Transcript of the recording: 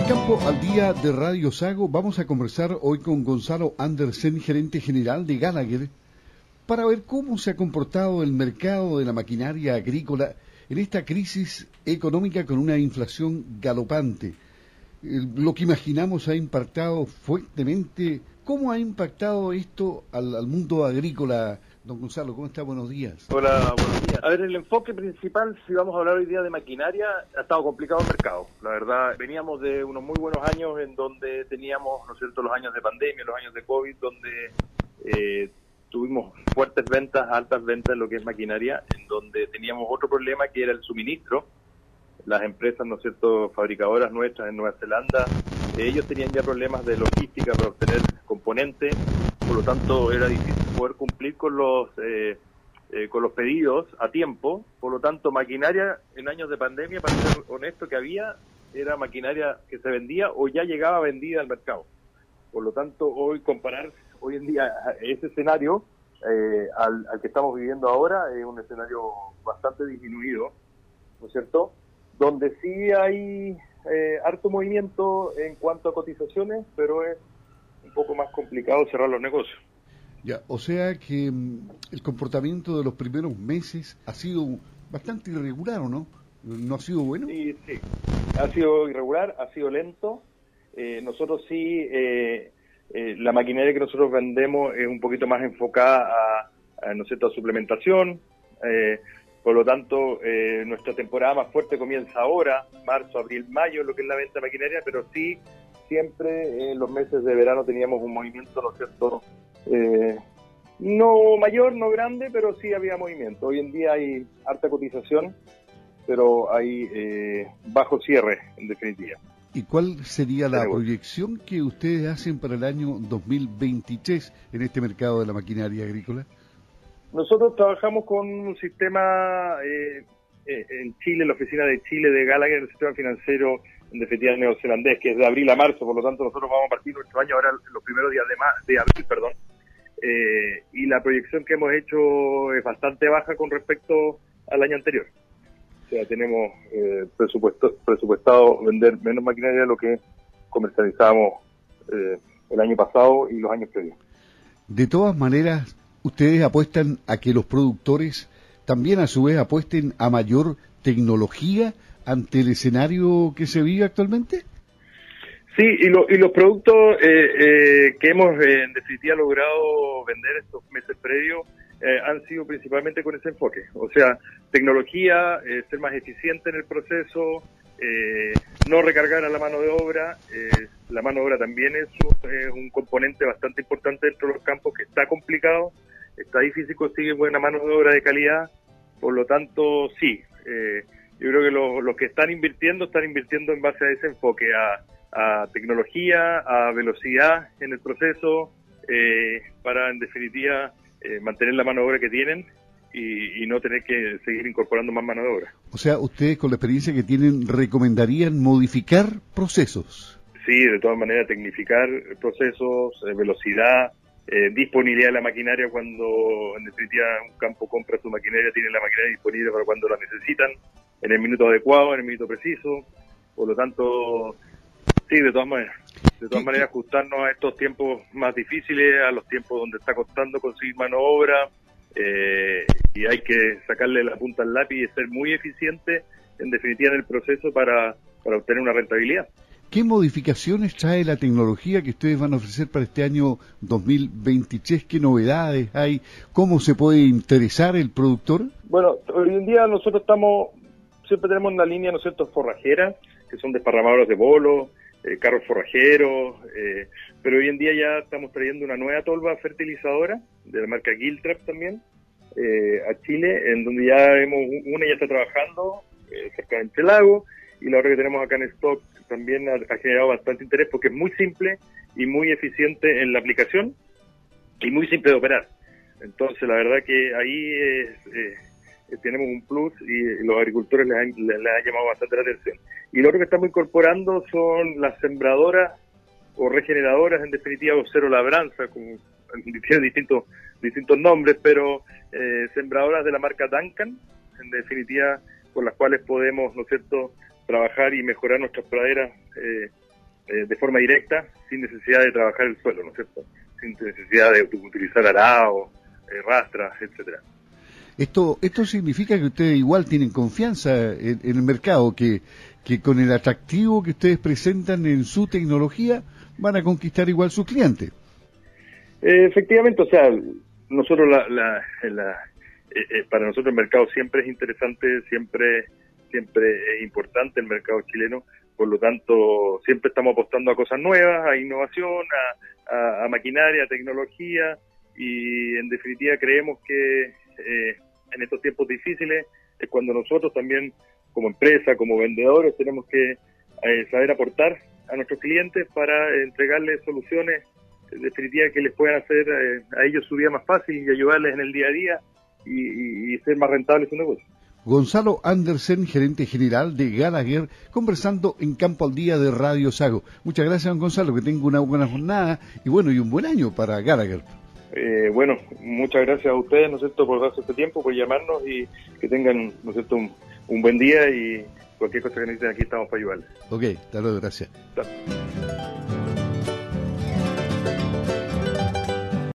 En Campo al Día de Radio Sago vamos a conversar hoy con Gonzalo Andersen, gerente general de Gallagher, para ver cómo se ha comportado el mercado de la maquinaria agrícola en esta crisis económica con una inflación galopante. Lo que imaginamos ha impactado fuertemente. ¿Cómo ha impactado esto al, mundo agrícola? Don Gonzalo, ¿cómo está? Buenos días. Hola, buenos días. A ver, el enfoque principal, si vamos a hablar hoy día de maquinaria, ha estado complicado el mercado. La verdad, veníamos de unos muy buenos años en donde teníamos, ¿no es cierto?, los años de pandemia, los años de COVID, donde eh, tuvimos fuertes ventas, altas ventas en lo que es maquinaria, en donde teníamos otro problema que era el suministro. Las empresas, ¿no es cierto?, fabricadoras nuestras en Nueva Zelanda, ellos tenían ya problemas de logística para obtener componentes, por lo tanto era difícil poder cumplir con los eh, eh, con los pedidos a tiempo, por lo tanto maquinaria en años de pandemia, para ser honesto, que había era maquinaria que se vendía o ya llegaba vendida al mercado. Por lo tanto, hoy comparar hoy en día ese escenario eh, al, que estamos viviendo ahora es un escenario bastante disminuido, ¿no es cierto? Donde sí hay eh, harto movimiento en cuanto a cotizaciones, pero es un poco más complicado cerrar los negocios. Ya, o sea que mm, el comportamiento de los primeros meses ha sido bastante irregular, ¿o no? ¿No ha sido bueno? Sí, sí. Ha sido irregular, ha sido lento. Eh, nosotros sí eh, eh, la maquinaria que nosotros vendemos es un poquito más enfocada a, ¿no a suplementación. Eh, por lo tanto, eh, nuestra temporada más fuerte comienza ahora, marzo, abril, mayo, lo que es la venta de maquinaria, pero sí, siempre en los meses de verano teníamos un movimiento, ¿no es cierto? No mayor, no grande, pero sí había movimiento. Hoy en día hay harta cotización, pero hay bajo cierre, en definitiva. ¿Y cuál sería la proyección que ustedes hacen para el año 2023 en este mercado de la maquinaria agrícola? Nosotros trabajamos con un sistema eh, eh, en Chile, la oficina de Chile de Gallagher, el sistema financiero en definitiva neozelandés, que es de abril a marzo, por lo tanto nosotros vamos a partir nuestro año ahora los primeros días de, de abril, perdón. Eh, y la proyección que hemos hecho es bastante baja con respecto al año anterior. O sea, tenemos eh, presupuesto, presupuestado vender menos maquinaria de lo que comercializamos eh, el año pasado y los años previos. De todas maneras, ¿ustedes apuestan a que los productores también a su vez apuesten a mayor tecnología ante el escenario que se vive actualmente? Sí, y, y los productos eh, que hemos en definitiva logrado vender estos meses previos eh, han sido principalmente con ese enfoque. O sea, tecnología, eh, ser más eficiente en el proceso, eh, no recargar a la mano de obra. la mano de obra también es un, componente bastante importante dentro de los campos que está complicado, está difícil conseguir buena mano de obra de calidad. Por lo tanto, sí, yo creo que los que están invirtiendo están invirtiendo en base a ese enfoque, a, a tecnología, a velocidad en el proceso, para en definitiva eh, mantener la mano de obra que tienen y, no tener que seguir incorporando más mano de obra. O sea, ustedes con la experiencia que tienen recomendarían modificar procesos. Sí, de todas maneras, tecnificar procesos, eh, velocidad, eh, disponibilidad de la maquinaria cuando en definitiva un campo compra su maquinaria, tiene la maquinaria disponible para cuando la necesitan, en el minuto adecuado, en el minuto preciso. Por lo tanto, sí, de todas maneras de todas maneras ajustarnos a estos tiempos más difíciles, a los tiempos donde está costando conseguir mano de obra eh, y hay que sacarle la punta al lápiz y ser muy eficiente en definitiva en el proceso para, para obtener una rentabilidad. ¿Qué modificaciones trae la tecnología que ustedes van a ofrecer para este año 2023? ¿Qué novedades hay? ¿Cómo se puede interesar el productor? Bueno, hoy en día nosotros estamos, siempre tenemos una línea, ¿no es cierto?, forrajera, que son desparramadores de bolo, eh, carros forrajeros, eh, pero hoy en día ya estamos trayendo una nueva tolva fertilizadora de la marca Giltrap también eh, a Chile, en donde ya hemos, una ya está trabajando cerca de Enchelago y la otra que tenemos acá en stock también ha, ha, generado bastante interés porque es muy simple y muy eficiente en la aplicación y muy simple de operar. Entonces la verdad que ahí es tenemos un plus y los agricultores les, ha llamado bastante la atención. Y lo otro que estamos incorporando son las sembradoras o regeneradoras, en definitiva, o cero labranza, con, tiene distintos, distintos nombres, pero eh, sembradoras de la marca Duncan, en definitiva, con las cuales podemos, ¿no es cierto?, trabajar y mejorar nuestras praderas eh, eh, de forma directa, sin necesidad de trabajar el suelo, ¿no es cierto? Sin necesidad de utilizar arao, eh, rastras, etcétera. Esto, esto significa que ustedes igual tienen confianza en, el mercado, que, que con el atractivo que ustedes presentan en su tecnología van a conquistar igual sus clientes. Eh, efectivamente, o sea, nosotros la, la, eh, eh, para nosotros el mercado siempre es interesante, siempre siempre es importante el mercado chileno, por lo tanto siempre estamos apostando a cosas nuevas, a innovación, a, maquinaria, a tecnología y en definitiva creemos que en estos tiempos difíciles es cuando nosotros también como empresa, como vendedores tenemos que saber aportar a nuestros clientes para entregarles soluciones definitiva que les puedan hacer eh, a ellos su vida más fácil y ayudarles en el día a día y, ser más rentable su negocio. Gonzalo Andersen, gerente general de Gallagher, conversando en Campo al Día de Radio Sago. Muchas gracias, don Gonzalo, que tenga una buena jornada y bueno, y un buen año para Gallagher. Eh, bueno, muchas gracias a ustedes, ¿no es cierto?, por darse este tiempo, por llamarnos y que tengan, ¿no es cierto?, un, buen día y cualquier cosa que necesiten aquí estamos para ayudarles. Ok, hasta luego, gracias.